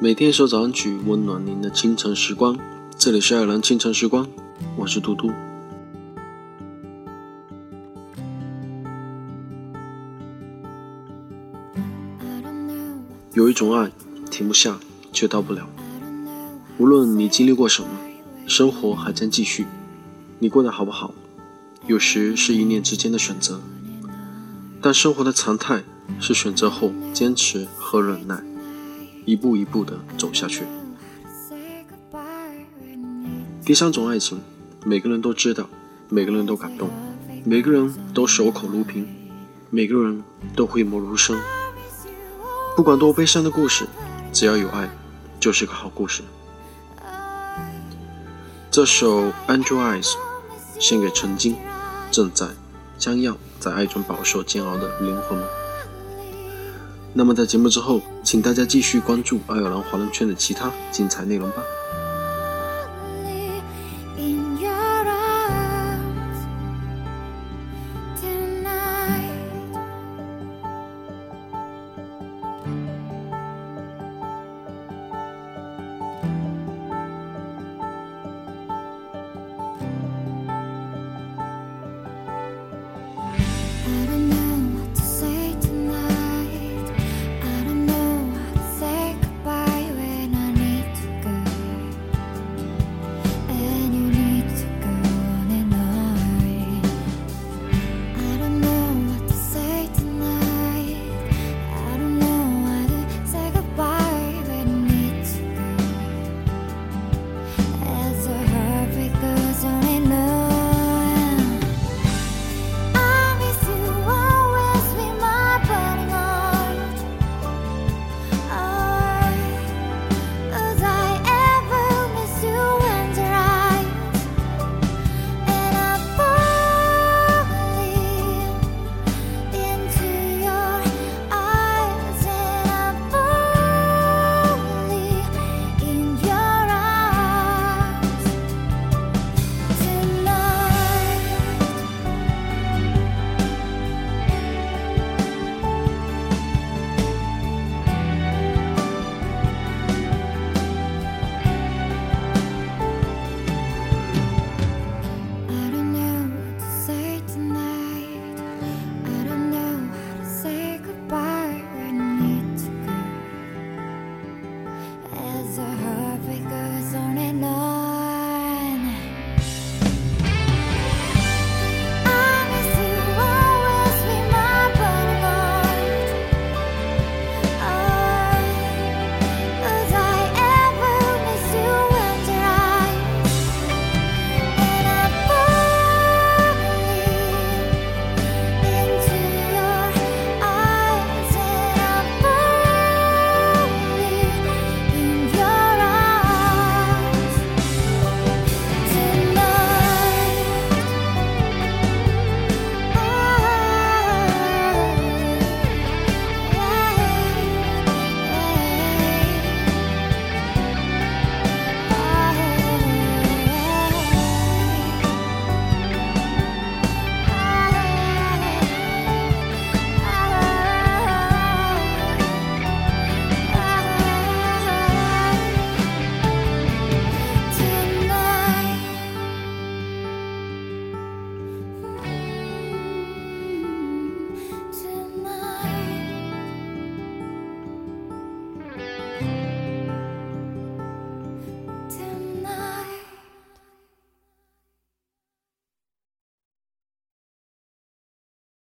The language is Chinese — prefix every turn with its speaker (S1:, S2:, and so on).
S1: 每天一首早安曲，温暖您的清晨时光。这里是爱尔兰清晨时光，我是嘟嘟。有一种爱，停不下，却到不了。无论你经历过什么，生活还将继续。你过得好不好？有时是一念之间的选择，但生活的常态是选择后坚持和忍耐。一步一步的走下去。第三种爱情，每个人都知道，每个人都感动，每个人都守口如瓶，每个人都讳莫如深。不管多悲伤的故事，只要有爱，就是个好故事。这首《Angel Eyes》献给曾经、正在、将要在爱中饱受煎熬的灵魂们。那么在节目之后，请大家继续关注爱尔兰华人圈的其他精彩内容吧。